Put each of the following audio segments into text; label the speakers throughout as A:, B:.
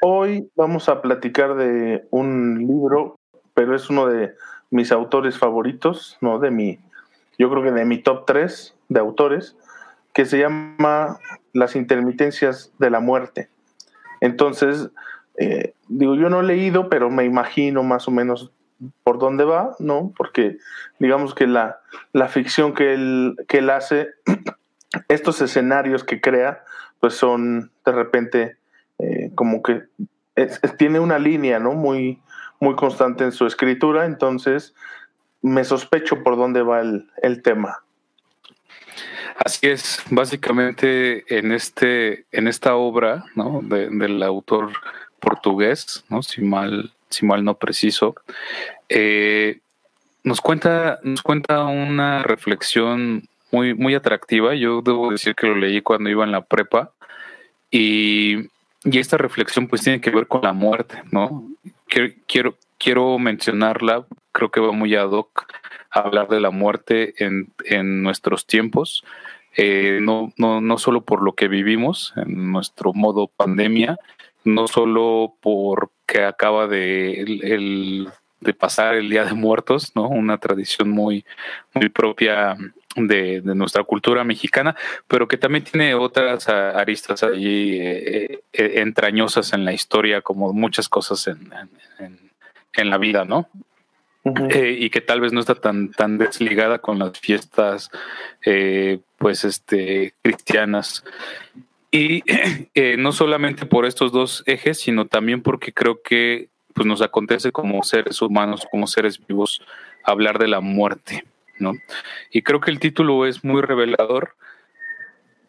A: hoy vamos a platicar de un libro, pero es uno de mis autores favoritos, ¿no? De mi, yo creo que de mi top 3 de autores, que se llama Las intermitencias de la muerte. Entonces, eh, digo, yo no he leído, pero me imagino más o menos por dónde va, ¿no? Porque digamos que la, la ficción que él, que él hace, estos escenarios que crea, pues son de repente como que tiene una línea, ¿no? Muy, muy constante en su escritura, entonces me sospecho por dónde va el, el tema.
B: Así es, básicamente en este, en esta obra, ¿no? del autor portugués, ¿no? Si mal, si mal no preciso, eh, nos cuenta, nos cuenta una reflexión muy, muy atractiva. Yo debo decir que lo leí cuando iba en la prepa y, y esta reflexión pues tiene que ver con la muerte, ¿no? Quiero, quiero, mencionarla, creo que va muy ad hoc a hablar de la muerte en, en nuestros tiempos, eh, no, no, no solo por lo que vivimos en nuestro modo pandemia, no solo porque acaba de, el, de pasar el Día de Muertos, ¿no? Una tradición muy, muy propia de, nuestra cultura mexicana, pero que también tiene otras aristas allí eh, eh, entrañosas en la historia, como muchas cosas en, en, la vida, ¿no? Eh, y que tal vez no está tan, tan desligada con las fiestas pues este cristianas. Y no solamente por estos dos ejes sino también porque creo que pues nos acontece como seres humanos como seres vivos hablar de la muerte y creo que el título es muy revelador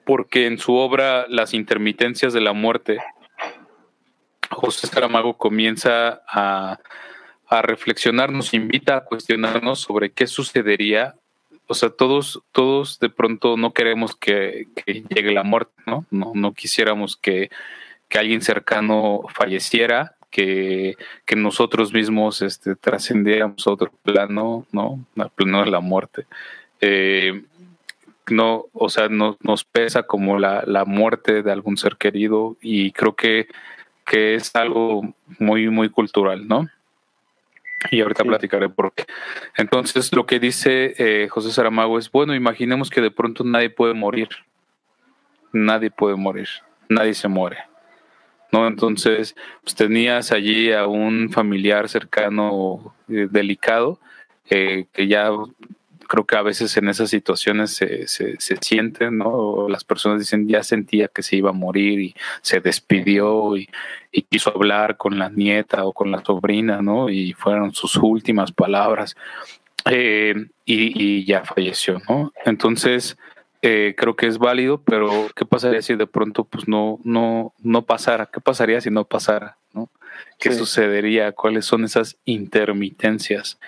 B: porque en su obra las intermitencias de la muerte José Saramago comienza a a reflexionar, invita a cuestionarnos sobre qué sucedería. O sea, todos, todos de pronto no queremos que, llegue la muerte, ¿no? No, no quisiéramos que, alguien cercano falleciera, que, nosotros mismos este, trascendiéramos a otro plano, ¿no? El plano de la muerte. Eh, no, o sea, no, nos pesa como la, la, muerte de algún ser querido y creo que, que es algo muy, muy cultural, ¿no? Y ahorita platicaré por qué. Entonces, lo que dice eh, José Saramago es, bueno, imaginemos que de pronto nadie puede morir. Nadie puede morir. Nadie se muere. ¿No? Entonces, pues tenías allí a un familiar cercano eh, delicado eh, que ya creo que a veces en esas situaciones se, se, sienten, ¿no? Las personas dicen, ya sentía que se iba a morir y se despidió y, quiso hablar con la nieta o con la sobrina, ¿no? Y fueron sus últimas palabras eh, y, ya falleció, ¿no? Entonces, eh, creo que es válido, pero ¿qué pasaría si de pronto pues no, no, no pasara? ¿Qué pasaría si no pasara? ¿no? ¿Qué sucedería? ¿Cuáles son esas intermitencias?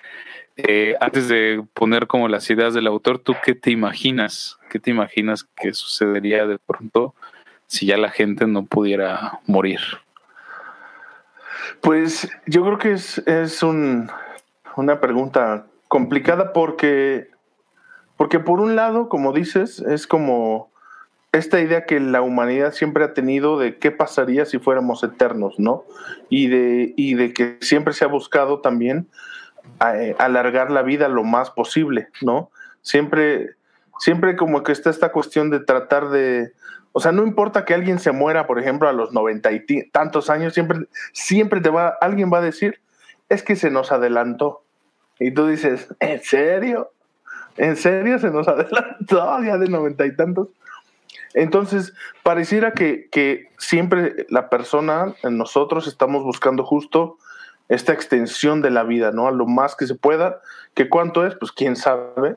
B: Eh, antes de poner como las ideas del autor, ¿tú qué te imaginas? ¿Qué te imaginas que sucedería de pronto si ya la gente no pudiera morir?
A: Pues yo creo que es, es un, una pregunta complicada porque, porque por un lado, como dices, es como esta idea que la humanidad siempre ha tenido de qué pasaría si fuéramos eternos, ¿no? Y de, y de que siempre se ha buscado también eh, alargar la vida lo más posible, ¿no? Siempre, siempre como que está esta cuestión de tratar de, o sea, no importa que alguien se muera, por ejemplo, a los noventa y tantos años, siempre, siempre te va, alguien va a decir, es que se nos adelantó. Y tú dices, ¿en serio? ¿En serio se nos adelantó ya de noventa y tantos? Entonces, pareciera que, que siempre la persona, nosotros estamos buscando justo esta extensión de la vida, ¿no? A lo más que se pueda, que cuánto es, pues quién sabe,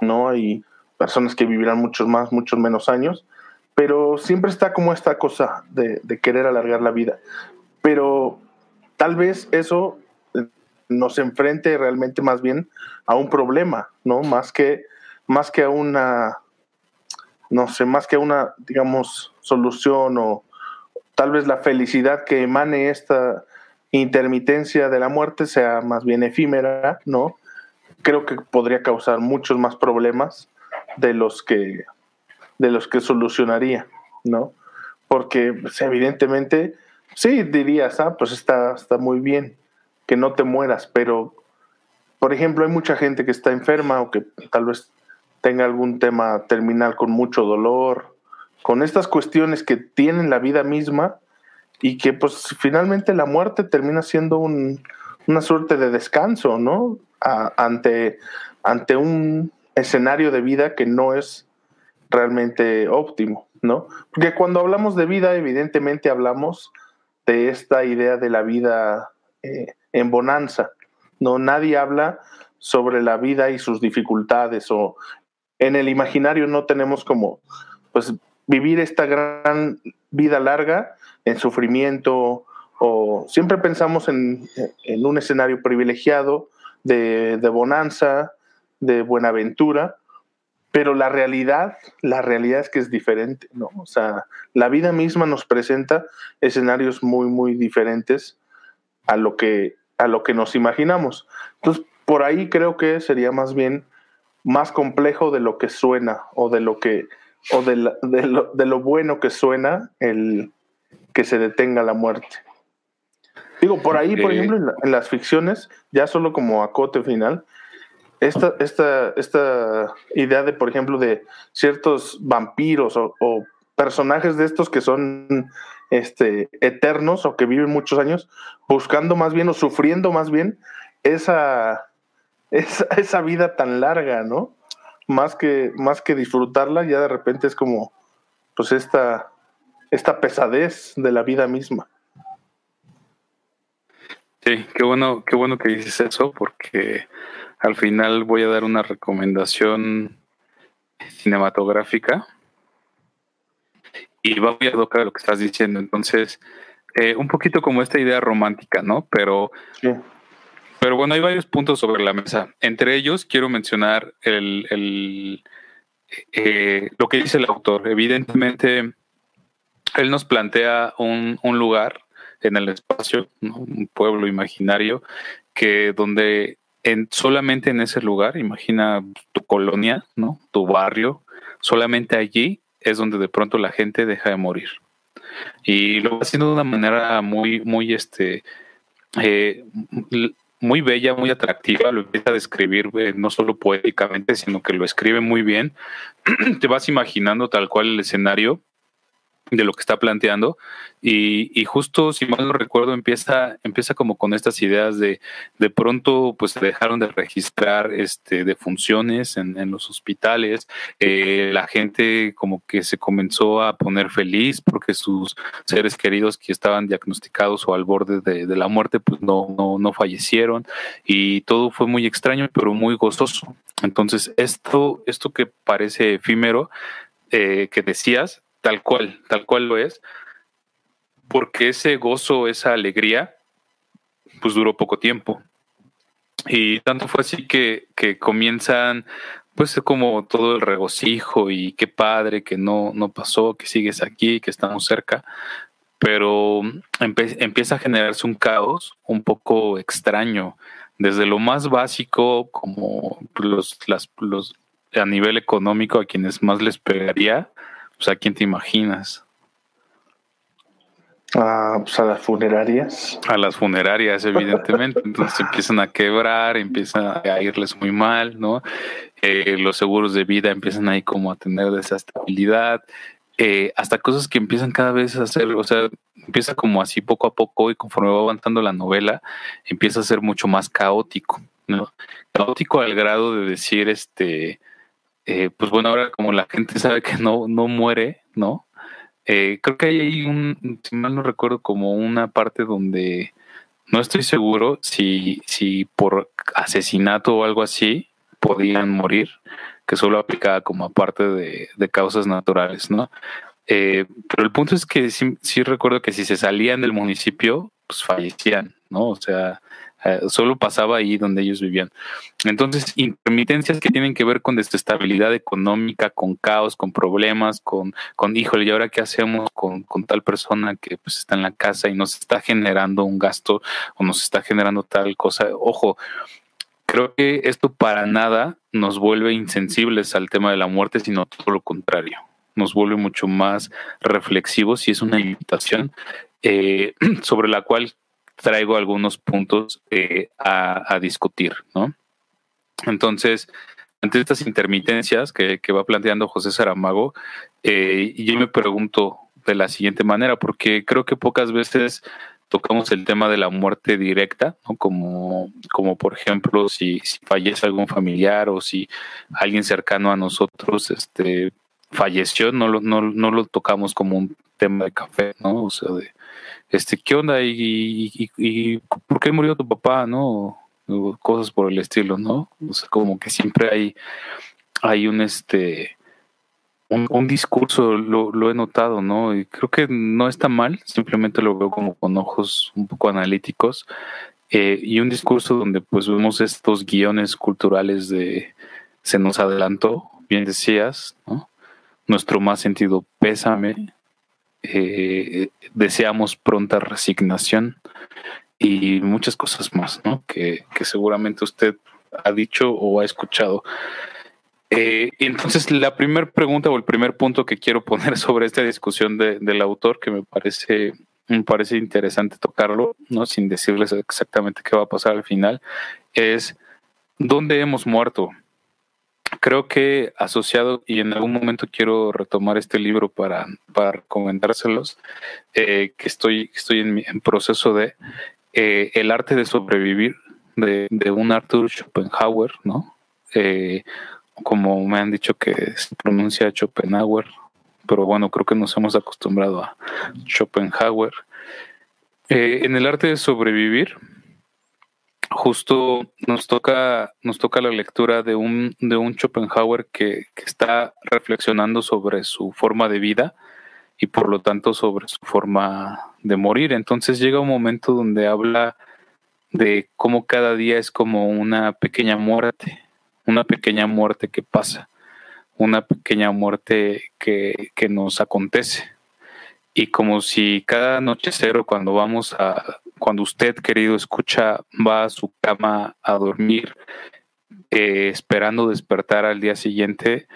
A: ¿no? Hay personas que vivirán muchos más, muchos menos años, pero siempre está como esta cosa de, querer alargar la vida. Pero tal vez eso nos enfrente realmente más bien a un problema, ¿no? Más que, más que a una, no sé, más que a una, digamos, solución o tal vez la felicidad que emane esta, intermitencia de la muerte sea más bien efímera, ¿no? Creo que podría causar muchos más problemas de los que, de los que solucionaría, ¿no? Porque pues, evidentemente sí dirías, ah, pues está, está muy bien que no te mueras, pero, por ejemplo, hay mucha gente que está enferma o que tal vez tenga algún tema terminal con mucho dolor, con estas cuestiones que tienen la vida misma y que pues finalmente la muerte termina siendo una suerte de descanso, ¿no? ante, ante un escenario de vida que no es realmente óptimo, ¿no? Porque cuando hablamos de vida, evidentemente hablamos de esta idea de la vida eh, en bonanza, ¿no? Nadie habla sobre la vida y sus dificultades o en el imaginario no tenemos como, pues, vivir esta gran vida larga en sufrimiento o siempre pensamos en, un escenario privilegiado de, de, bonanza, de buenaventura, pero la realidad, la realidad es que es diferente, ¿no? O sea, la vida misma nos presenta escenarios muy, muy diferentes a lo que, a lo que nos imaginamos. Entonces, por ahí creo que sería más bien más complejo de lo que suena o de lo que o de, lo, de lo bueno que suena el que se detenga la muerte. Digo, por ahí, por ejemplo, en, las ficciones, ya solo como acote final, esta, esta, esta idea de, por ejemplo, de ciertos vampiros o, personajes de estos que son este, eternos o que viven muchos años, buscando más bien o sufriendo más bien esa, esa, vida tan larga, ¿no? Más que, más que disfrutarla, ya de repente es como, pues esta, esta pesadez de la vida misma.
B: Sí, qué bueno, qué bueno que dices eso, porque al final voy a dar una recomendación cinematográfica y va a tocar lo que estás diciendo. Entonces, eh, un poquito como esta idea romántica, ¿no? Pero sí. Pero bueno, hay varios puntos sobre la mesa. Entre ellos quiero mencionar el, eh, lo que dice el autor. Evidentemente, él nos plantea un, lugar en el espacio, un pueblo imaginario, que donde en, solamente en ese lugar, imagina tu colonia, ¿no? tu barrio, solamente allí es donde de pronto la gente deja de morir. Y lo va haciendo de una manera muy, muy, este, eh, muy bella, muy atractiva, lo empieza a describir eh, no solo poéticamente, sino que lo escribe muy bien. Te vas imaginando tal cual el escenario de lo que está planteando. Y, justo si mal no recuerdo empieza empieza como con estas ideas de de pronto pues se dejaron de registrar este defunciones en, en los hospitales eh, la gente como que se comenzó a poner feliz porque sus seres queridos que estaban diagnosticados o al borde de, de la muerte pues no, no no fallecieron. Y todo fue muy extraño pero muy gozoso. Entonces esto esto que parece efímero eh, que decías tal cual, tal cual lo es, porque ese gozo, esa alegría, pues duró poco tiempo. Y tanto fue así que, que comienzan, pues como todo el regocijo y qué padre que no, no pasó, que sigues aquí, que estamos cerca, pero empieza a generarse un caos un poco extraño, desde lo más básico, como los, a nivel económico, a quienes más les pegaría, pues a quién te imaginas.
A: Ah, pues a las funerarias.
B: A las funerarias, evidentemente. Entonces empiezan a quebrar, empiezan a irles muy mal, ¿no? Eh, los seguros de vida empiezan ahí como a tener desestabilidad, eh, hasta cosas que empiezan cada vez a hacer, o sea, empieza como así poco a poco y conforme va avanzando la novela, empieza a ser mucho más caótico, ¿no? Caótico al grado de decir, este, eh, pues bueno, ahora como la gente sabe que no, no muere, ¿no? Eh, creo que hay un, si mal no recuerdo, como una parte donde no estoy seguro si, si por asesinato o algo así podían morir, que solo aplicaba como aparte de, de causas naturales, ¿no? Eh, pero el punto es que sí, sí, recuerdo que si se salían del municipio, pues fallecían, ¿no? O sea, eh, solo pasaba ahí donde ellos vivían. Entonces, intermitencias que tienen que ver con desestabilidad económica, con caos, con problemas, con, con híjole, ¿y ahora qué hacemos con, con tal persona que pues está en la casa y nos está generando un gasto o nos está generando tal cosa? Ojo, creo que esto para nada nos vuelve insensibles al tema de la muerte, sino todo lo contrario nos vuelve mucho más reflexivos y es una invitación eh, sobre la cual traigo algunos puntos eh, a, discutir, ¿no? Entonces, ante estas intermitencias que, va planteando José Saramago, eh, yo me pregunto de la siguiente manera, porque creo que pocas veces tocamos el tema de la muerte directa, ¿no? como, como por ejemplo si, si, fallece algún familiar o si alguien cercano a nosotros este, falleció, no lo, no, no lo tocamos como un tema de café, ¿no? O sea, de, este, ¿qué onda? ¿Y, por qué murió tu papá? ¿No? cosas por el estilo, ¿no? O sea, como que siempre hay, hay un, este, un, discurso, lo, lo, he notado, ¿no? Y creo que no está mal, simplemente lo veo como con ojos un poco analíticos. Eh, y un discurso donde pues vemos estos guiones culturales de se nos adelantó, bien decías, ¿no? Nuestro más sentido pésame, eh, deseamos pronta resignación y muchas cosas más, ¿no? Que, seguramente usted ha dicho o ha escuchado. Eh, entonces, la primera pregunta o el primer punto que quiero poner sobre esta discusión del autor, que me parece, me parece interesante tocarlo, ¿no? Sin decirles exactamente qué va a pasar al final, es ¿dónde hemos muerto? Creo que asociado, y en algún momento quiero retomar este libro para, para recomendárselos, eh, que estoy, estoy en, proceso de eh, El arte de sobrevivir, de, de un Arthur Schopenhauer, ¿no? Eh, como me han dicho que se pronuncia Schopenhauer, pero bueno, creo que nos hemos acostumbrado a Schopenhauer. en el arte de sobrevivir, justo nos toca, nos toca la lectura de un, de un Schopenhauer que, está reflexionando sobre su forma de vida y por lo tanto sobre su forma de morir. Entonces llega un momento donde habla de cómo cada día es como una pequeña muerte, una pequeña muerte que pasa, una pequeña muerte que, que nos acontece. Y como si cada anochecer o cuando vamos a, cuando usted, querido escucha, va a su cama a dormir, eh, esperando despertar al día siguiente,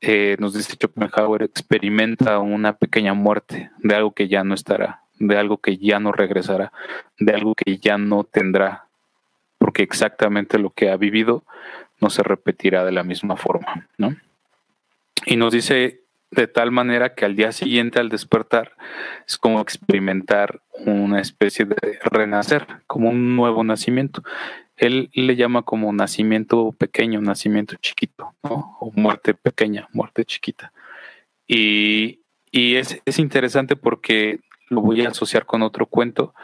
B: eh, nos dice Schopenhauer, experimenta una pequeña muerte de algo que ya no estará, de algo que ya no regresará, de algo que ya no tendrá, porque exactamente lo que ha vivido no se repetirá de la misma forma, ¿no? Y nos dice de tal manera que al día siguiente al despertar es como experimentar una especie de renacer, como un nuevo nacimiento. Él le llama como nacimiento pequeño, nacimiento chiquito, o muerte pequeña, muerte chiquita. Y, es, es interesante porque lo voy a asociar con otro cuento,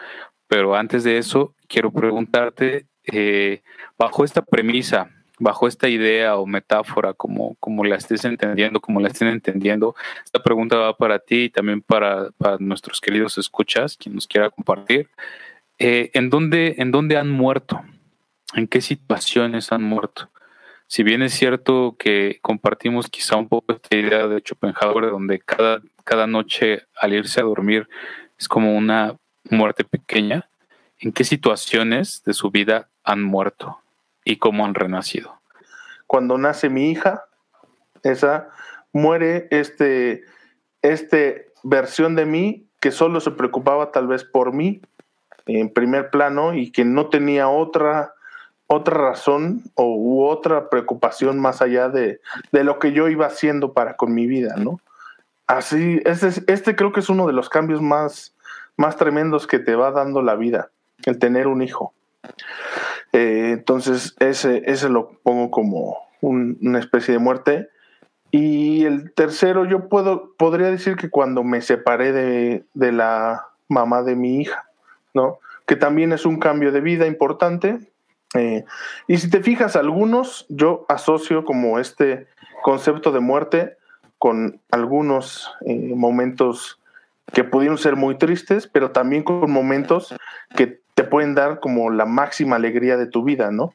B: pero antes de eso quiero preguntarte, eh, bajo esta premisa, bajo esta idea o metáfora, como, como la estés entendiendo, como la estén entendiendo, esta pregunta va para ti y también para, nuestros queridos escuchas, quien nos quiera compartir. Eh, ¿en, dónde, ¿En dónde han muerto? ¿En qué situaciones han muerto? Si bien es cierto que compartimos quizá un poco esta idea de Schopenhauer, donde cada, cada noche al irse a dormir es como una muerte pequeña, ¿en qué situaciones de su vida han muerto? Y cómo han renacido.
A: Cuando nace mi hija, esa muere este, este versión de mí que solo se preocupaba tal vez por mí en primer plano y que no tenía otra otra razón o u otra preocupación más allá de, de, lo que yo iba haciendo para con mi vida, ¿no? Así, este, este creo que es uno de los cambios más, más tremendos que te va dando la vida, el tener un hijo. Eh, entonces, ese, ese lo pongo como una especie de muerte. Y el tercero, yo puedo, podría decir que cuando me separé de, de la mamá de mi hija, ¿no? Que también es un cambio de vida importante. Eh, y si te fijas, algunos yo asocio como este concepto de muerte con algunos eh, momentos que pudieron ser muy tristes, pero también con momentos que te pueden dar como la máxima alegría de tu vida, ¿no?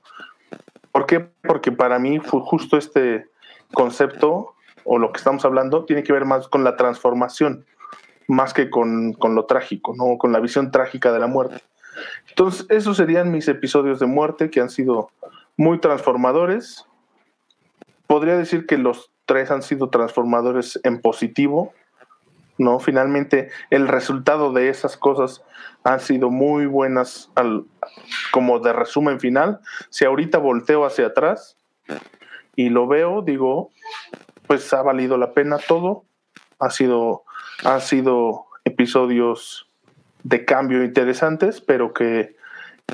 A: ¿Por qué? Porque para mí fue justo este concepto o lo que estamos hablando tiene que ver más con la transformación, más que con, con lo trágico, ¿no? Con la visión trágica de la muerte. Entonces, esos serían mis episodios de muerte que han sido muy transformadores. Podría decir que los tres han sido transformadores en positivo, ¿no? Finalmente el resultado de esas cosas han sido muy buenas al, como de resumen final. Si ahorita volteo hacia atrás y lo veo, digo, pues ha valido la pena todo. Ha sido, ha sido episodios de cambio interesantes, pero que,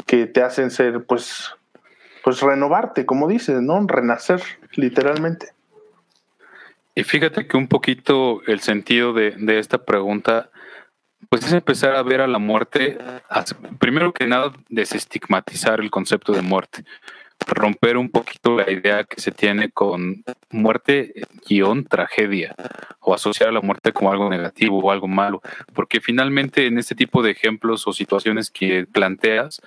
A: que te hacen ser, pues, pues renovarte, como dices, ¿no? Renacer, literalmente.
B: Y fíjate que un poquito el sentido de, de esta pregunta, pues es empezar a ver a la muerte, primero que nada, desestigmatizar el concepto de muerte. Romper un poquito la idea que se tiene con muerte guion tragedia o asociar a la muerte como algo negativo o algo malo, porque finalmente en este tipo de ejemplos o situaciones que planteas,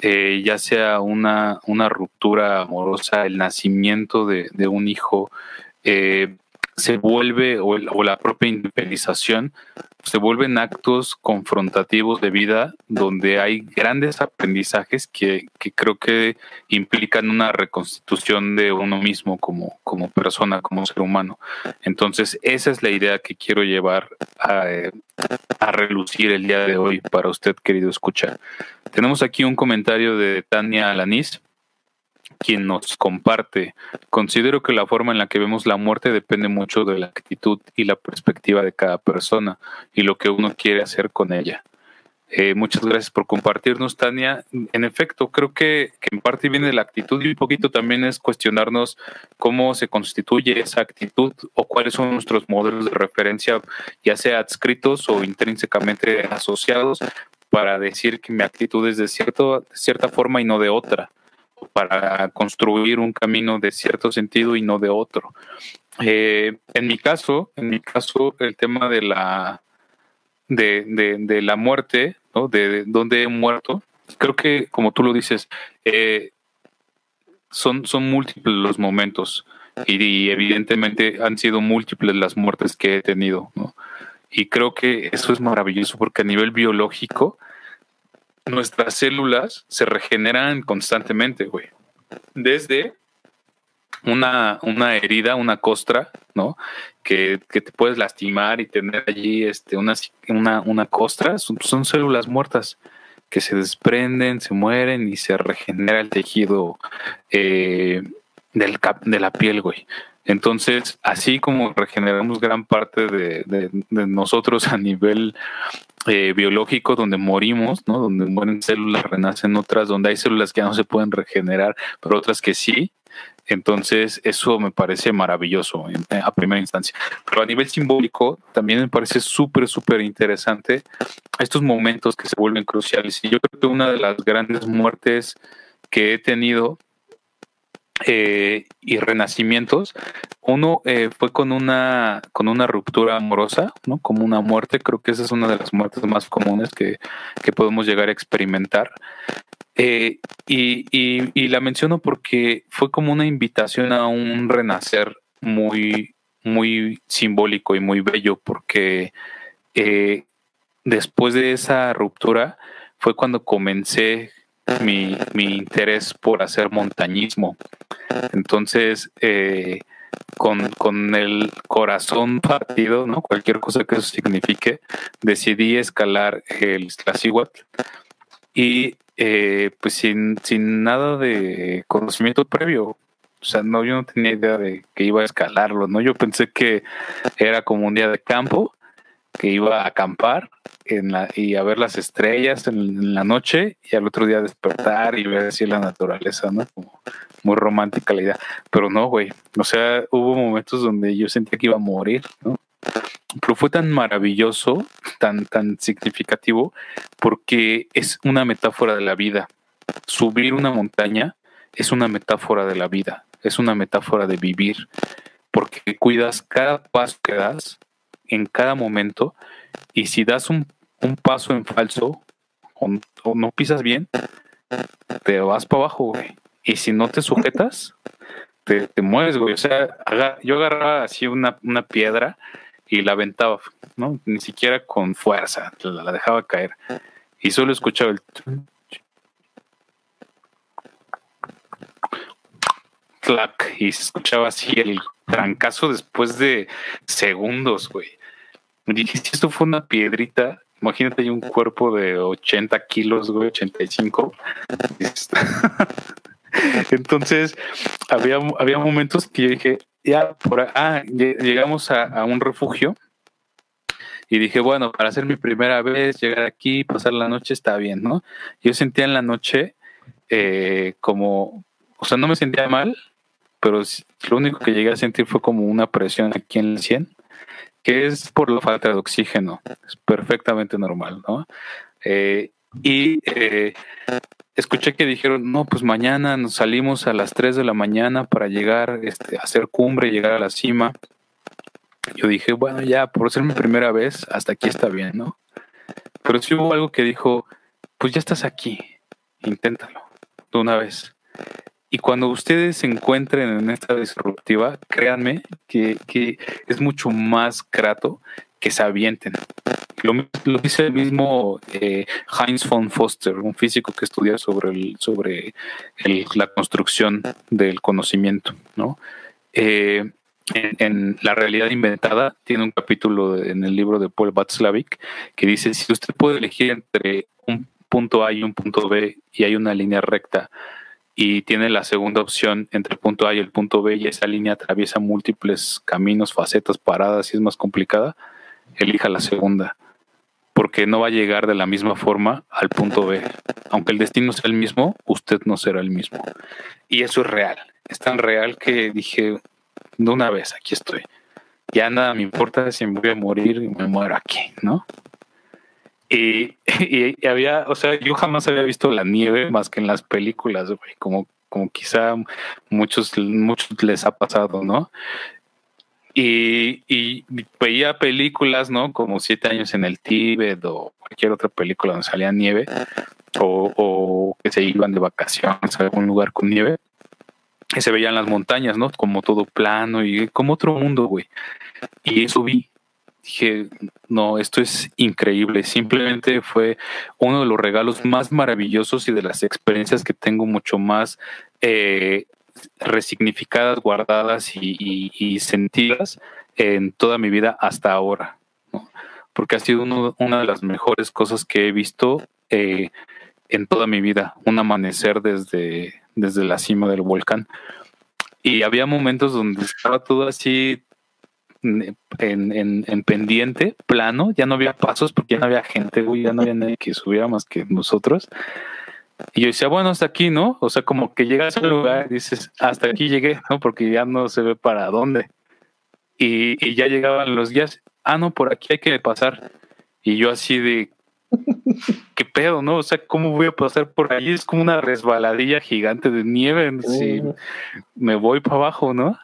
B: eh, ya sea una, una ruptura amorosa, el nacimiento de, de un hijo, eh, se vuelve, o, la propia independización, se vuelven actos confrontativos de vida donde hay grandes aprendizajes que, creo que implican una reconstitución de uno mismo como, como persona, como ser humano. Entonces, esa es la idea que quiero llevar a, a relucir el día de hoy para usted, querido escucha. Tenemos aquí un comentario de Tania Alanis quien nos comparte. Considero que la forma en la que vemos la muerte depende mucho de la actitud y la perspectiva de cada persona y lo que uno quiere hacer con ella. Eh, muchas gracias por compartirnos, Tania. En efecto, creo que, en parte viene la actitud y un poquito también es cuestionarnos cómo se constituye esa actitud o cuáles son nuestros modelos de referencia, ya sea adscritos o intrínsecamente asociados, para decir que mi actitud es de, cierto, de cierta forma y no de otra para construir un camino de cierto sentido y no de otro. Eh, en mi caso, en mi caso, el tema de la de, la muerte, ¿no? de, dónde he muerto, creo que como tú lo dices, eh, son, son múltiples los momentos y, evidentemente han sido múltiples las muertes que he tenido, Y creo que eso es maravilloso porque a nivel biológico, nuestras células se regeneran constantemente, güey. Desde una, una herida, una costra, ¿no? Que, te puedes lastimar y tener allí este, una, una, una costra, son, células muertas que se desprenden, se mueren y se regenera el tejido eh, del de la piel, güey. Entonces, así como regeneramos gran parte de, de, nosotros a nivel eh, biológico, donde morimos, ¿no? Donde mueren células, renacen otras, donde hay células que ya no se pueden regenerar, pero otras que sí. Entonces, eso me parece maravilloso a primera instancia. Pero a nivel simbólico, también me parece súper, súper interesante estos momentos que se vuelven cruciales. Y yo creo que una de las grandes muertes que he tenido eh, y renacimientos. Uno eh, fue con una, con una ruptura amorosa, ¿no? Como una muerte. Creo que esa es una de las muertes más comunes que, podemos llegar a experimentar. Eh, y, y, la menciono porque fue como una invitación a un renacer muy, muy simbólico y muy bello, porque después de esa ruptura fue cuando comencé mi, mi interés por hacer montañismo. Entonces, eh, con, con, el corazón partido, ¿no? Cualquier cosa que eso signifique, decidí escalar el Tlacihuatl y eh, pues sin, sin nada de conocimiento previo. O sea, no, yo no tenía idea de que iba a escalarlo, ¿no? Yo pensé que era como un día de campo que iba a acampar en la, y a ver las estrellas en, la noche y al otro día despertar y ver así la naturaleza, ¿no? Como muy romántica la idea. Pero no, güey. O sea, hubo momentos donde yo sentía que iba a morir, ¿no? Pero fue tan maravilloso, tan, tan significativo, porque es una metáfora de la vida. Subir una montaña es una metáfora de la vida, es una metáfora de vivir, porque cuidas cada paso que das en cada momento y si das un, paso en falso o, no pisas bien, te vas para abajo, güey. Y si no te sujetas, te, mueves, güey. O sea, yo agarraba así una, una, piedra y la aventaba, ¿no? Ni siquiera con fuerza, la, la dejaba caer. Y solo escuchaba el... Clac, y se escuchaba así el trancazo después de segundos, güey. Me dije, si esto fue una piedrita, imagínate un cuerpo de 80 kilos, güey, 85. Entonces, había, había momentos que yo dije, ya, por ah, llegamos a, un refugio y dije, bueno, para hacer mi primera vez, llegar aquí, pasar la noche, está bien, ¿no? Yo sentía en la noche eh, como, o sea, no me sentía mal, pero lo único que llegué a sentir fue como una presión aquí en el 100, que es por la falta de oxígeno, es perfectamente normal, ¿no? Eh, y eh, escuché que dijeron, no, pues mañana nos salimos a las 3 de la mañana para llegar este, a hacer cumbre, llegar a la cima. Yo dije, bueno, ya, por ser mi primera vez, hasta aquí está bien, ¿no? Pero sí hubo algo que dijo, pues ya estás aquí, inténtalo, de una vez. Y cuando ustedes se encuentren en esta disruptiva, créanme que, que es mucho más grato que se avienten. Lo, dice el mismo eh, Heinz von Foster, un físico que estudia sobre, el, sobre la construcción del conocimiento. ¿no? Eh, en, La realidad inventada tiene un capítulo en el libro de Paul Václavic que dice, si usted puede elegir entre un punto A y un punto B y hay una línea recta, y tiene la segunda opción entre el punto A y el punto B y esa línea atraviesa múltiples caminos, facetas, paradas y es más complicada, elija la segunda, porque no va a llegar de la misma forma al punto B. Aunque el destino sea el mismo, usted no será el mismo. Y eso es real. Es tan real que dije, de una vez, aquí estoy. Ya nada me importa si me voy a morir y me muero aquí, ¿no? Y, había, o sea, yo jamás había visto la nieve más que en las películas, güey, como, como quizá muchos, muchos les ha pasado, ¿no? Y, veía películas, ¿no? Como Siete años en el Tíbet o cualquier otra película donde salía nieve o, que se iban de vacaciones a algún lugar con nieve y se veían las montañas, ¿no? Como todo plano y como otro mundo, güey. Y eso vi. Dije, no, esto es increíble. Simplemente fue uno de los regalos más maravillosos y de las experiencias que tengo mucho más eh, resignificadas, guardadas y, sentidas en toda mi vida hasta ahora, porque ha sido una de las mejores cosas que he visto eh, en toda mi vida, un amanecer desde, desde la cima del volcán. Y había momentos donde estaba todo así en, en, pendiente, plano, ya no había pasos porque ya no había gente, ya no había nadie que subiera más que nosotros. Y yo decía, bueno, hasta aquí, ¿no? O sea, como que llegas al lugar y dices, hasta aquí llegué, ¿no? Porque ya no se ve para dónde. Y, ya llegaban los guías, ah, no, por aquí hay que pasar. Y yo así de, ¿qué pedo, no? O sea, ¿cómo voy a pasar por ahí? Es como una resbaladilla gigante de nieve. Si me voy para abajo, ¿no?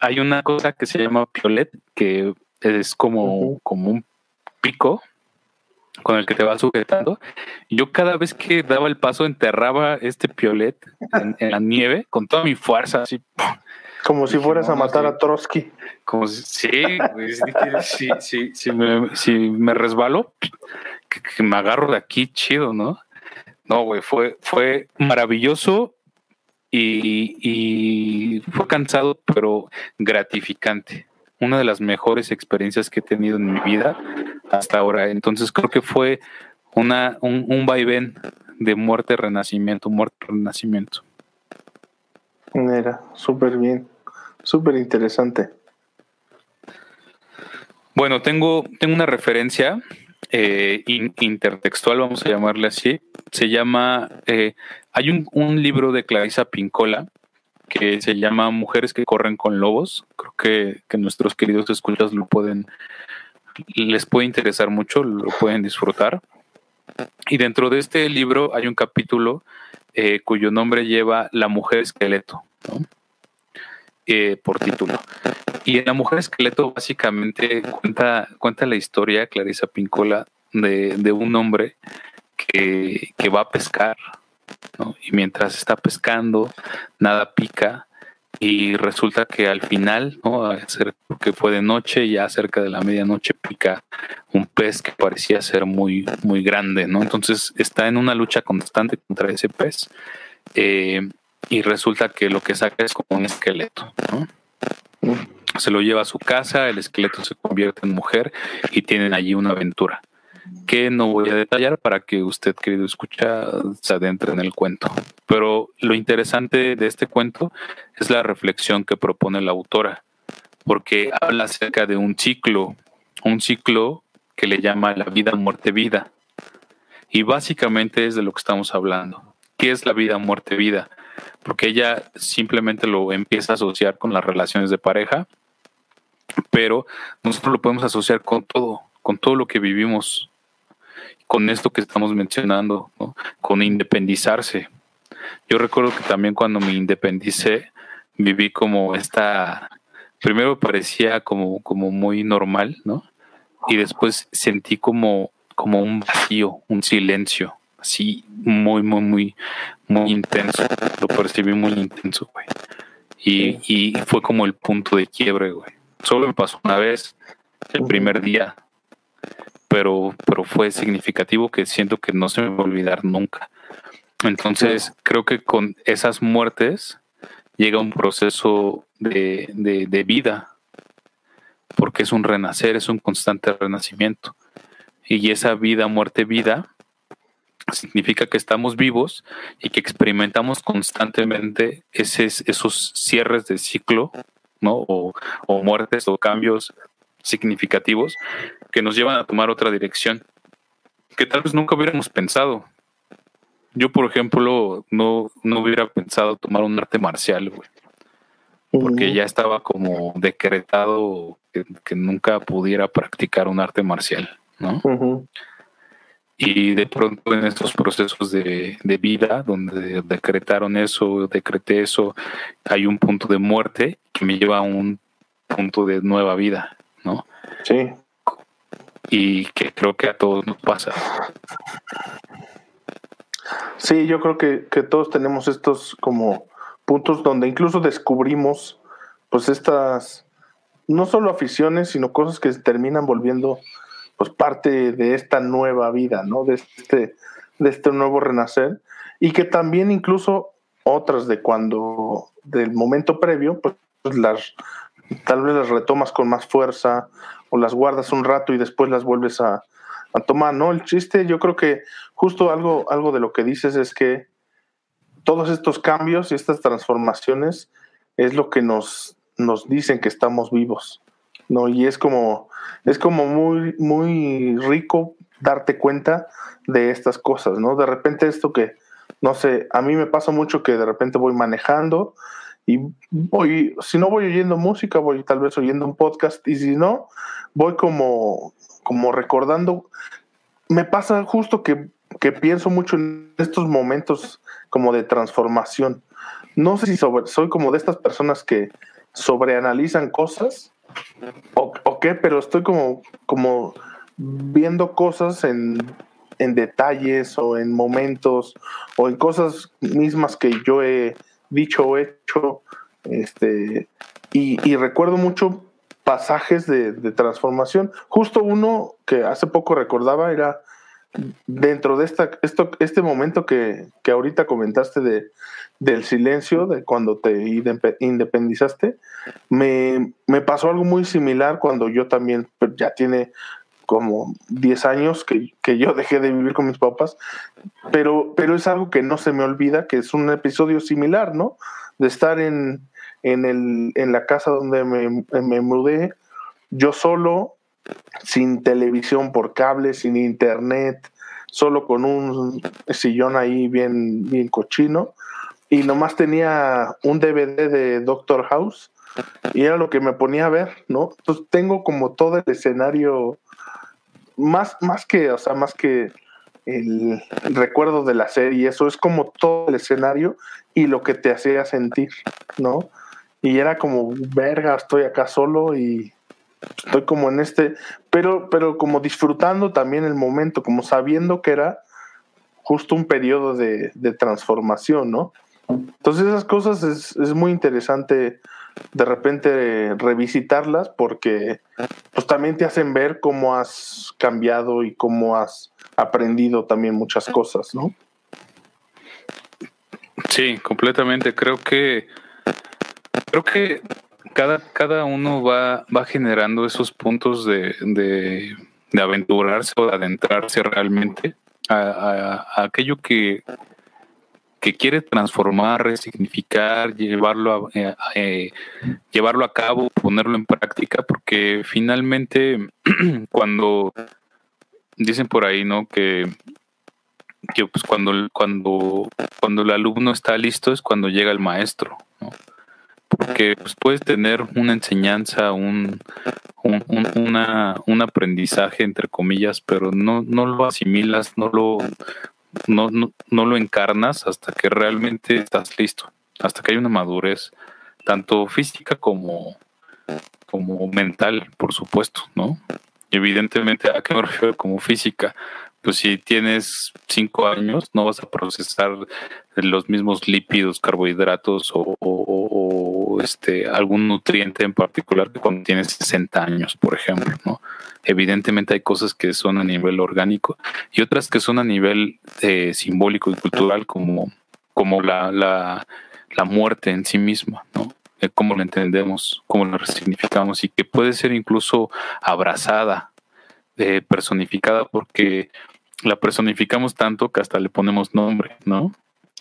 B: Hay una cosa que se llama piolet, que es como, como un pico con el que te va sujetando. Yo cada vez que daba el paso enterraba este piolet en, la nieve con toda mi fuerza, así.
A: Como si fueras a matar a Trotsky.
B: Como si, sí, sí, si, me, si me resbalo, que, me agarro de aquí, chido, ¿no? No, güey, fue, fue maravilloso y, y fue cansado, pero gratificante una de las mejores experiencias que he tenido en mi vida hasta ahora. Entonces creo que fue una, un, un vaivén de muerte, renacimiento, muerte, renacimiento.
A: Era súper bien, súper interesante.
B: Bueno, tengo, tengo una referencia eh, intertextual, vamos a llamarle así. Se llama, eh, hay un, libro de Clarisa Pincola que se llama Mujeres que corren con lobos. Creo que, nuestros queridos escuchas lo pueden, les puede interesar mucho, lo pueden disfrutar. Y dentro de este libro hay un capítulo eh, cuyo nombre lleva La mujer esqueleto, eh, por título. Y en La mujer esqueleto básicamente cuenta, cuenta la historia, Clarisa Pincola, de, de un hombre que va a pescar y mientras está pescando, nada pica y resulta que al final, ¿no? que fue de noche, ya cerca de la medianoche pica un pez que parecía ser muy, muy grande, ¿no? Entonces está en una lucha constante contra ese pez eh, y resulta que lo que saca es como un esqueleto, se lo lleva a su casa, el esqueleto se convierte en mujer y tienen allí una aventura que no voy a detallar para que usted, querido escucha, se adentre en el cuento. Pero lo interesante de este cuento es la reflexión que propone la autora, porque habla acerca de un ciclo, un ciclo que le llama la vida, muerte, vida. Y básicamente es de lo que estamos hablando. ¿Qué es la vida, muerte, vida? Porque ella simplemente lo empieza a asociar con las relaciones de pareja, pero nosotros lo podemos asociar con todo, con todo lo que vivimos con esto que estamos mencionando, con independizarse. Yo recuerdo que también cuando me independicé, viví como esta, primero parecía como, como muy normal, ¿no? Y después sentí como, como un vacío, un silencio, así muy, muy, muy, muy intenso. Lo percibí muy intenso, güey. Y, y fue como el punto de quiebre, güey. Solo me pasó una vez, el primer día pero, pero fue significativo que siento que no se me va a olvidar nunca. Entonces, creo que con esas muertes llega un proceso de, de, vida, porque es un renacer, es un constante renacimiento. Y esa vida, muerte, vida, significa que estamos vivos y que experimentamos constantemente esos cierres de ciclo, ¿no? O, o muertes o cambios significativos que nos llevan a tomar otra dirección que tal vez nunca hubiéramos pensado. Yo, por ejemplo, no, no hubiera pensado tomar un arte marcial, güey. Porque ya estaba como decretado que, nunca pudiera practicar un arte marcial, ¿no? Y de pronto en estos procesos de, de, vida, donde decretaron eso, decreté eso, hay un punto de muerte que me lleva a un punto de nueva vida, ¿no?
A: Sí
B: y que creo que a todos nos pasa.
A: Sí, yo creo que, todos tenemos estos como puntos donde incluso descubrimos pues estas no solo aficiones, sino cosas que se terminan volviendo pues parte de esta nueva vida, ¿no? De este, de este nuevo renacer. Y que también incluso otras de cuando, del momento previo, pues las tal vez las retomas con más fuerza o las guardas un rato y después las vuelves a, tomar, ¿no? El chiste, yo creo que justo algo, algo de lo que dices es que todos estos cambios y estas transformaciones es lo que nos, nos dicen que estamos vivos, ¿no? Y es como, es como muy, muy rico darte cuenta de estas cosas, ¿no? De repente esto que, no sé, a mí me pasa mucho que de repente voy manejando y voy, si no voy oyendo música, voy tal vez oyendo un podcast y si no, voy como, como recordando. Me pasa justo que, que pienso mucho en estos momentos como de transformación. No sé si soy como de estas personas que sobreanalizan cosas o, o qué, pero estoy como, como viendo cosas en, en detalles o en momentos o en cosas mismas que yo he dicho hecho. Este, y, recuerdo mucho pasajes de, transformación. Justo uno que hace poco recordaba era dentro de esta, esto, este momento que, que ahorita comentaste de, del silencio, de cuando te independizaste, me, me, pasó algo muy similar cuando yo también, pues, ya tiene como 10 años que, que, yo dejé de vivir con mis papás, pero, pero es algo que no se me olvida, que es un episodio similar, ¿no? De estar en, en, el, en la casa donde me, me mudé, yo solo, sin televisión por cable, sin internet, solo con un sillón ahí bien, bien cochino, y nomás tenía un DVD de Doctor House, y era lo que me ponía a ver, ¿no? Entonces tengo como todo el escenario más, más que, o sea, más que el, recuerdo de la serie, eso es como todo el escenario y lo que te hacía sentir, ¿no? Y era como, verga, estoy acá solo y estoy como en este, pero, pero como disfrutando también el momento, como sabiendo que era justo un periodo de, de transformación, ¿no? Entonces esas cosas es, es muy interesante de repente revisitarlas porque pues también te hacen ver cómo has cambiado y cómo has aprendido también muchas cosas, ¿no?
B: Sí, completamente. Creo que creo que cada, cada uno va, va generando esos puntos de, de, aventurarse o de adentrarse realmente a, aquello que, que quiere transformar, resignificar, llevarlo a, eh, eh, llevarlo a cabo, ponerlo en práctica, porque finalmente cuando dicen por ahí, ¿no? Que, que pues cuando, cuando, cuando el alumno está listo es cuando llega el maestro, ¿no? Porque pues, puedes tener una enseñanza, un, un, una, un aprendizaje, entre comillas, pero no, no lo asimilas, no lo, no, no, no lo encarnas hasta que realmente estás listo, hasta que hay una madurez, tanto física como, como mental, por supuesto, ¿no? Evidentemente, ¿a qué me refiero como física? Pues si tienes cinco años, no vas a procesar los mismos lípidos, carbohidratos o, este, algún nutriente en particular que cuando tienes 60 años, por ejemplo, ¿no? Evidentemente hay cosas que son a nivel orgánico y otras que son a nivel eh, simbólico y cultural como, como la, la, la muerte en sí misma, ¿no? Eh, cómo la entendemos, cómo la resignificamos y que puede ser incluso abrazada, eh, personificada, porque la personificamos tanto que hasta le ponemos nombre, ¿no?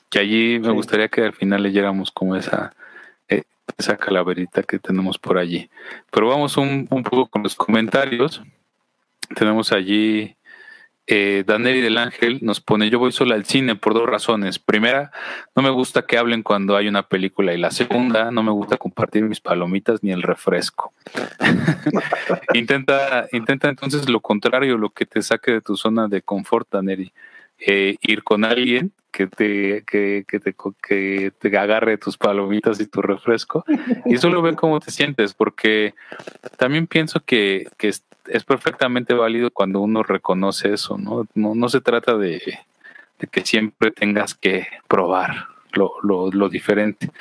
B: Que allí me gustaría que al final leyéramos como esa, esa calaverita que tenemos por allí. Pero vamos un, un poco con los comentarios. Tenemos allí eh, Daneri del Ángel nos pone, yo voy solo al cine por dos razones. Primera, no me gusta que hablen cuando hay una película y la segunda, no me gusta compartir mis palomitas ni el refresco. intenta, intenta entonces lo contrario, lo que te saque de tu zona de confort, Daneri. Eh, ir con alguien que te, que, que, te, que te agarre tus palomitas y tu refresco y solo ve cómo te sientes, porque también pienso que, que es perfectamente válido cuando uno reconoce eso, ¿no? No, no se trata de, que siempre tengas que probar lo, lo, lo, diferente.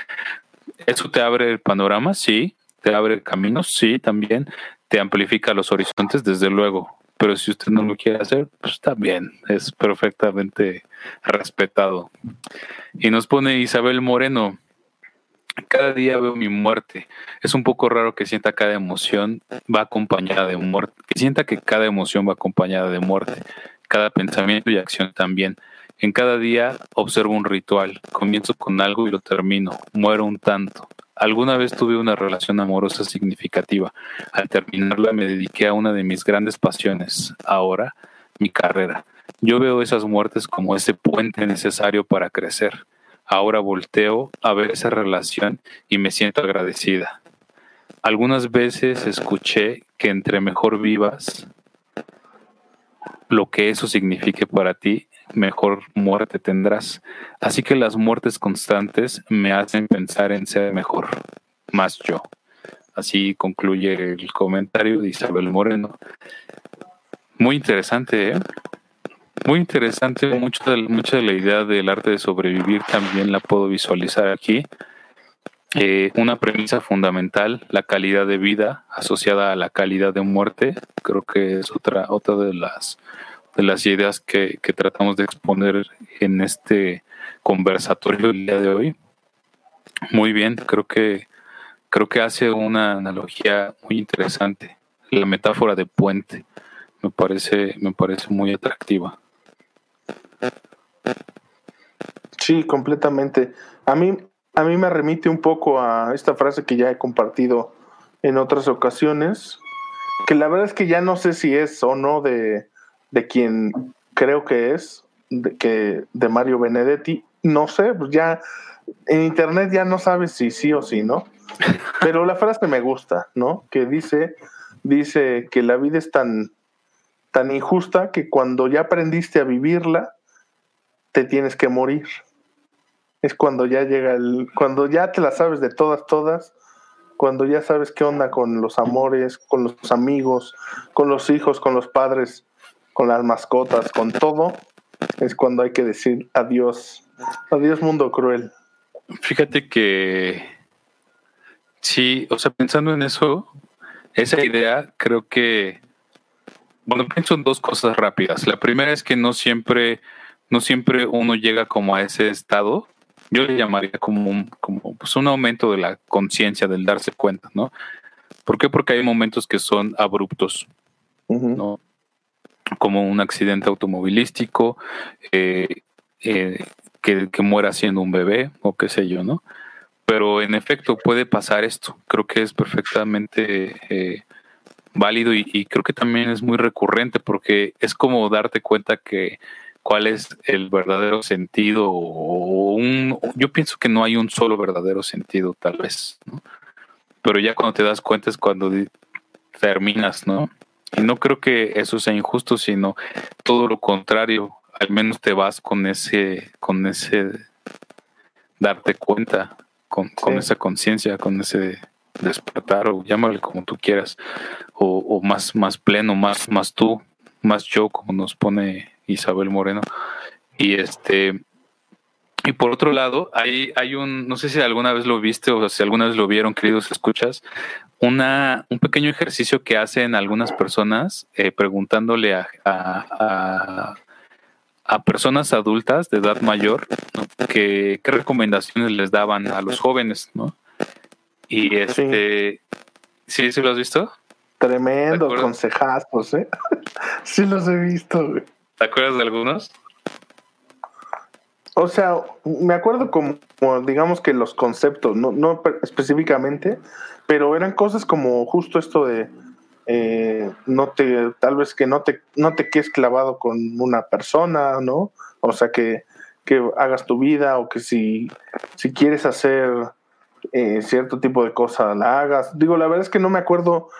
B: ¿Eso te abre el panorama? Sí. ¿Te abre caminos? Sí, también. ¿Te amplifica los horizontes? Desde luego. Pero si usted no lo quiere hacer, pues está bien. Es perfectamente respetado. Y nos pone Isabel Moreno cada día veo mi muerte. Es un poco raro que sienta cada emoción va acompañada de muerte, que sienta que cada emoción va acompañada de muerte, cada pensamiento y acción también. En cada día observo un ritual, comienzo con algo y lo termino, muero un tanto. Alguna vez tuve una relación amorosa significativa. Al terminarla me dediqué a una de mis grandes pasiones, ahora mi carrera. Yo veo esas muertes como ese puente necesario para crecer Ahora volteo a ver esa relación y me siento agradecida. Algunas veces escuché que entre mejor vivas, lo que eso signifique para ti, mejor muerte tendrás. Así que las muertes constantes me hacen pensar en ser mejor, más yo. Así concluye el comentario de Isabel Moreno. Muy interesante, ¿eh? Muy interesante, mucho de, mucha de la idea del arte de sobrevivir también la puedo visualizar aquí. Eh, una premisa fundamental, la calidad de vida asociada a la calidad de muerte, creo que es otra, otra de las de las ideas que, que tratamos de exponer en este conversatorio el día de hoy. Muy bien, creo que creo que hace una analogía muy interesante, la metáfora de puente. Me parece, me parece muy atractiva.
A: Sí, completamente. A mí, a mí me remite un poco a esta frase que ya he compartido en otras ocasiones, que la verdad es que ya no sé si es o no de, de quien creo que es, de, que, de Mario Benedetti. No sé, pues ya en internet ya no sabes si sí o si no. Pero la frase me gusta, ¿no? Que dice, dice que la vida es tan, tan injusta que cuando ya aprendiste a vivirla, te tienes que morir. Es cuando ya llega el, cuando ya te la sabes de todas, todas, cuando ya sabes qué onda con los amores, con los amigos, con los hijos, con los padres, con las mascotas, con todo, es cuando hay que decir adiós, adiós mundo cruel.
B: Fíjate que sí, o sea, pensando en eso, esa idea creo que, bueno, pienso en dos cosas rápidas. La primera es que no siempre no siempre uno llega como a ese estado Yo le llamaría como un, como pues un aumento de la conciencia, del darse cuenta, ¿no? ¿Por qué? Porque hay momentos que son abruptos, ¿no? Como un accidente automovilístico, eh, eh, que, que, muera siendo un bebé o qué sé yo, ¿no? Pero en efecto puede pasar esto. Creo que es perfectamente eh, válido y, creo que también es muy recurrente porque es como darte cuenta que cuál es el verdadero sentido o un yo pienso que no hay un solo verdadero sentido tal vez ¿no? pero ya cuando te das cuenta es cuando terminas no y no creo que eso sea injusto sino todo lo contrario al menos te vas con ese con ese darte cuenta con, con esa conciencia con ese despertar o llámale como tú quieras, o, más, más pleno, más, más tú, más yo, como nos pone Isabel Moreno. Y este, y por otro lado, hay, hay un, no sé si alguna vez lo viste o si alguna vez lo vieron, queridos escuchas, una, un pequeño ejercicio que hacen algunas personas eh, preguntándole a, a, a, personas adultas de edad mayor que, qué recomendaciones les daban a los jóvenes, ¿no? Y este. ¿Sí, sí, lo has visto?
A: Tremendo, consejazos, ¿eh? sí los he visto,
B: ¿Te acuerdas de algunos?
A: O sea, me acuerdo como, digamos que los conceptos, no, no específicamente, pero eran cosas como justo esto de eh, no te, tal vez que no te, no te quedes clavado con una persona, ¿no? O sea que, que hagas tu vida, o que si, si quieres hacer eh, cierto tipo de cosa la hagas. Digo, la verdad es que no me acuerdo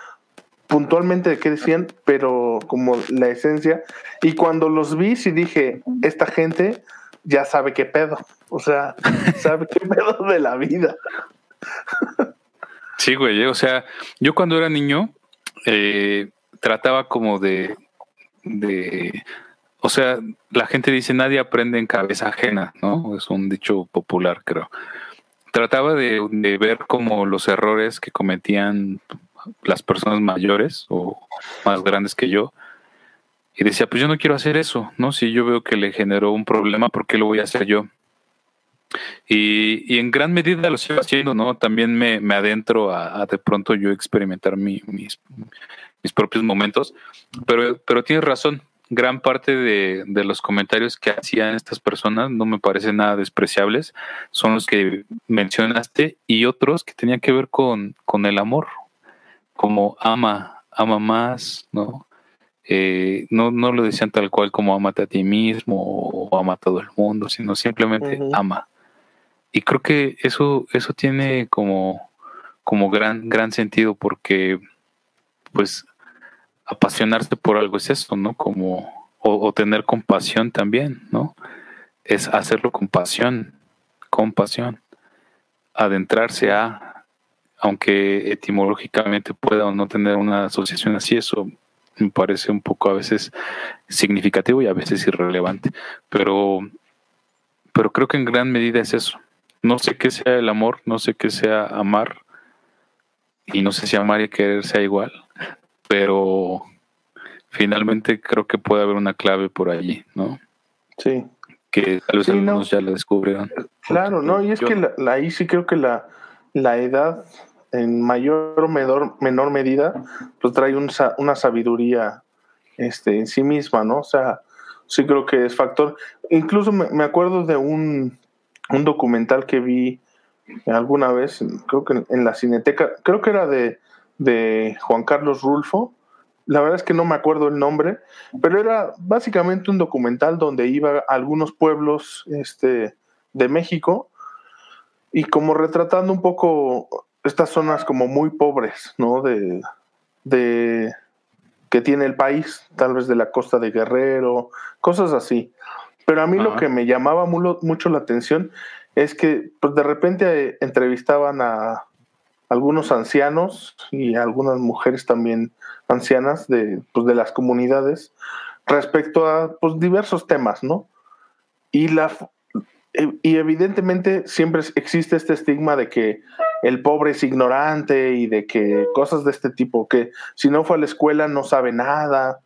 A: puntualmente de qué decían, pero como la esencia. Y cuando los vi, sí dije, esta gente ya sabe qué pedo. O sea, sabe qué pedo de la vida.
B: Sí, güey. O sea, yo cuando era niño, eh, trataba como de, de, o sea, la gente dice nadie aprende en cabeza ajena, ¿no? Es un dicho popular, creo trataba de, ver como los errores que cometían las personas mayores o más grandes que yo. Y decía, pues yo no quiero hacer eso, ¿no? Si yo veo que le generó un problema, ¿por qué lo voy a hacer yo? Y, en gran medida lo sigo haciendo, ¿no? También me, adentro a, de pronto yo experimentar mis, mis propios momentos. Pero, pero tienes razón, gran parte de, los comentarios que hacían estas personas no me parecen nada despreciables, son los que mencionaste y otros que tenían que ver con, con el amor, como ama, ama más, ¿no? Eh, no, no lo decían tal cual como amate a ti mismo o, ama a todo el mundo, sino simplemente ama. Y creo que eso, eso tiene como, como gran, gran sentido porque pues apasionarse por algo es eso, ¿no? Como, o, tener compasión también, ¿no? Es hacerlo con pasión, con pasión. Adentrarse a, aunque etimológicamente pueda o no tener una asociación así, eso me parece un poco a veces significativo y a veces irrelevante. Pero, pero creo que en gran medida es eso. No sé qué sea el amor, no sé qué sea amar, y no sé si amar y querer sea igual, pero finalmente creo que puede haber una clave por allí, ¿no?
A: Sí.
B: Que tal vez algunos ya la descubrieron.
A: Claro, no, y es que la, ahí sí creo que la, la edad en mayor o menor, menor medida pues trae una sabiduría este, en sí misma, ¿no? O sea, sí creo que es factor. Incluso me, acuerdo de un, un, documental que vi alguna vez, creo que en la cineteca, creo que era de de Juan Carlos Rulfo. La verdad es que no me acuerdo el nombre, pero era básicamente un documental donde iba a algunos pueblos este, de México y como retratando un poco estas zonas como muy pobres, ¿no? De, de que tiene el país, tal vez de la costa de Guerrero, cosas así. Pero a mí lo que me llamaba mucho la atención es que pues de repente entrevistaban a, algunos ancianos y algunas mujeres también ancianas de, pues, de las comunidades respecto a pues, diversos temas, ¿no? Y, la, y evidentemente siempre existe este estigma de que el pobre es ignorante y de que cosas de este tipo, que si no fue a la escuela no sabe nada.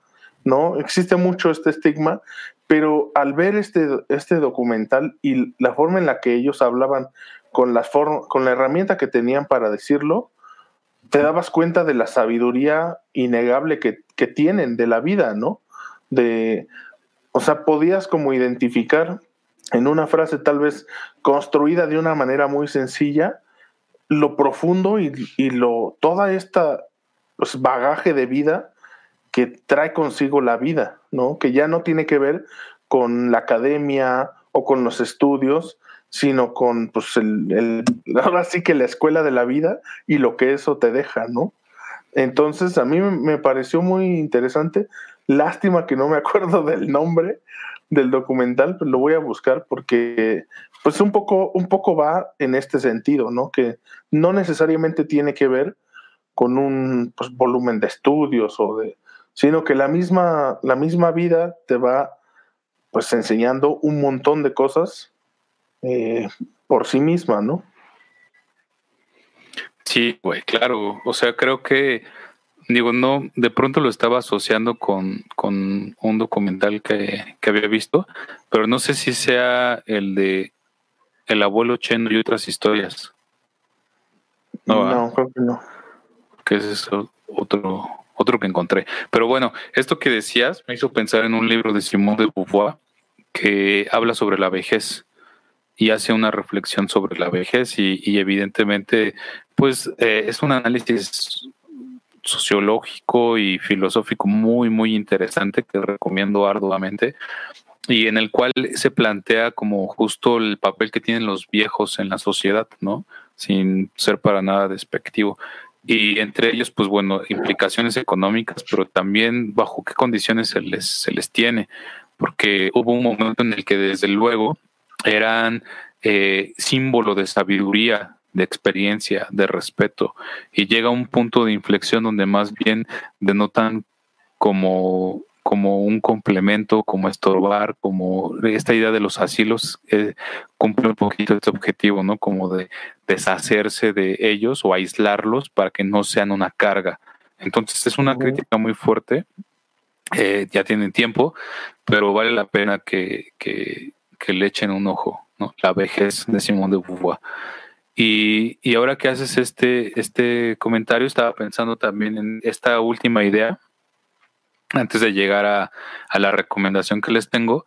A: ¿no? Existe mucho este estigma, pero al ver este, este documental y la forma en la que ellos hablaban con, las con la herramienta que tenían para decirlo, te dabas cuenta de la sabiduría innegable que, que tienen de la vida, ¿no? De, o sea, podías como identificar en una frase tal vez construida de una manera muy sencilla, lo profundo y, lo toda esta pues, bagaje de vida que trae consigo la vida, ¿no? Que ya no tiene que ver con la academia o con los estudios, sino con pues el, ahora sí que la escuela de la vida y lo que eso te deja, ¿no? Entonces a mí me pareció muy interesante. Lástima que no me acuerdo del nombre del documental, pero lo voy a buscar porque pues un poco, un poco va en este sentido, ¿no? Que no necesariamente tiene que ver con un pues, volumen de estudios o de, sino que la misma, la misma vida te va pues enseñando un montón de cosas eh, por sí misma, ¿no?
B: Sí, güey, claro. O sea, creo que, digo, no, de pronto lo estaba asociando con, con un documental que, que había visto, pero no sé si sea el de El abuelo Cheno y otras historias.
A: No, no creo que no.
B: Que es eso, otro, otro que encontré. Pero bueno, esto que decías me hizo pensar en un libro de Simón de Beauvoir que habla sobre la vejez y hace una reflexión sobre la vejez y, evidentemente pues eh, es un análisis sociológico y filosófico muy muy interesante que recomiendo arduamente y en el cual se plantea como justo el papel que tienen los viejos en la sociedad, ¿no? Sin ser para nada despectivo y entre ellos, pues bueno, implicaciones económicas, pero también bajo qué condiciones se les, se les tiene, porque hubo un momento en el que desde luego eran eh, símbolo de sabiduría, de experiencia, de respeto, y llega un punto de inflexión donde más bien denotan como como un complemento, como estorbar, como esta idea de los asilos eh, cumple un poquito este objetivo, ¿no? Como de deshacerse de ellos o aislarlos para que no sean una carga. Entonces es una crítica muy fuerte, eh, ya tienen tiempo, pero vale la pena que, que, le echen un ojo, ¿no? La vejez de Simón de Beauvoir. Y, ahora que haces este, este comentario, estaba pensando también en esta última idea antes de llegar a, la recomendación que les tengo,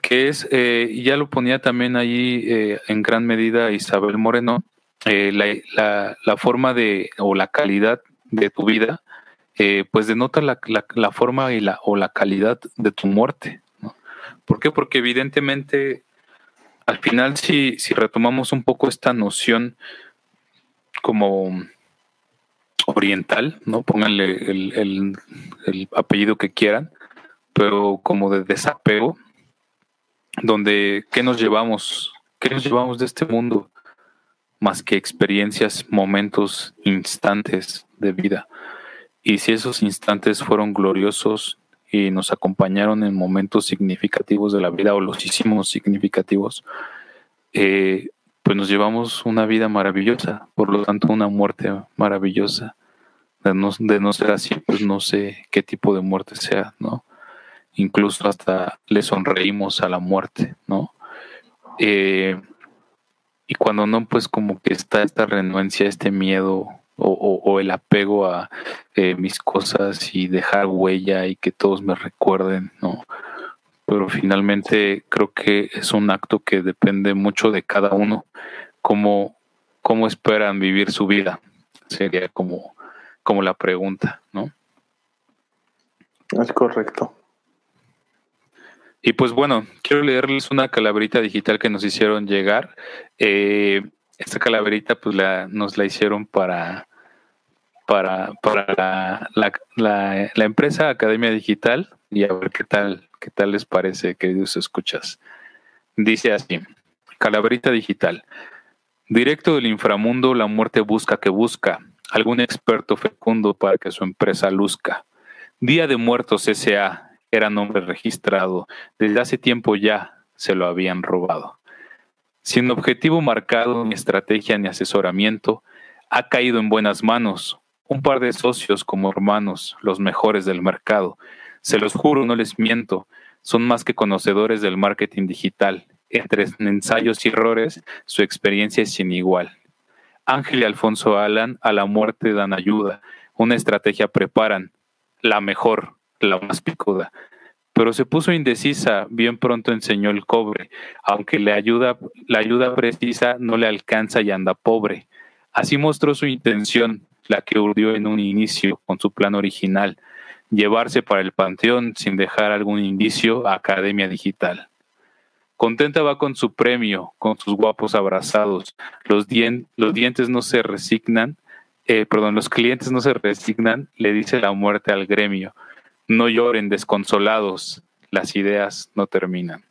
B: que es, eh, ya lo ponía también ahí eh, en gran medida Isabel Moreno, eh, la, la, forma de, o la calidad de tu vida, pues denota la, la, forma y la, o la calidad de tu muerte. ¿no? ¿Por qué? Porque evidentemente, al final, si, si retomamos un poco esta noción como oriental, ¿no? Pónganle el, apellido que quieran, pero como de desapego, donde ¿qué nos llevamos? ¿Qué nos llevamos de este mundo? Más que experiencias, momentos, instantes de vida. Y si esos instantes fueron gloriosos y nos acompañaron en momentos significativos de la vida o los hicimos significativos, eh, pues nos llevamos una vida maravillosa, por lo tanto una muerte maravillosa. De no, de no ser así, pues no sé qué tipo de muerte sea, ¿no? Incluso hasta le sonreímos a la muerte, ¿no? Eh, y cuando no, pues como que está esta renuencia, este miedo o, el apego a eh, mis cosas y dejar huella y que todos me recuerden, ¿no? pero finalmente creo que es un acto que depende mucho de cada uno, cómo, cómo esperan vivir su vida, sería como, como la pregunta, ¿no?
A: Es correcto.
B: Y pues bueno, quiero leerles una calaverita digital que nos hicieron llegar. Eh, esta calaverita pues la, nos la hicieron para, para, para la, la empresa Academia Digital y a ver qué tal ¿Qué tal les parece, queridos escuchas? Dice así, Calaverita Digital. Directo del inframundo, la muerte busca que busca algún experto fecundo para que su empresa luzca. Día de Muertos S.A. era nombre registrado. Desde hace tiempo ya se lo habían robado. Sin objetivo marcado, ni estrategia, ni asesoramiento, ha caído en buenas manos. Un par de socios como hermanos, los mejores del mercado, Se los juro, no les miento. Son más que conocedores del marketing digital. Entre ensayos y errores, su experiencia es sin igual. Ángel y Alfonso Alan a la muerte dan ayuda. Una estrategia preparan. La mejor, la más picuda pero se puso indecisa, bien pronto enseñó el cobre, aunque le ayuda, la ayuda precisa no le alcanza y anda pobre. Así mostró su intención, la que urdió en un inicio con su plan original, llevarse para el panteón sin dejar algún indicio a Academia Digital. Contenta va con su premio, con sus guapos abrazados, los, dientes no se resignan, eh, perdón, los clientes no se resignan, le dice la muerte al gremio no lloren desconsolados, las ideas no terminan.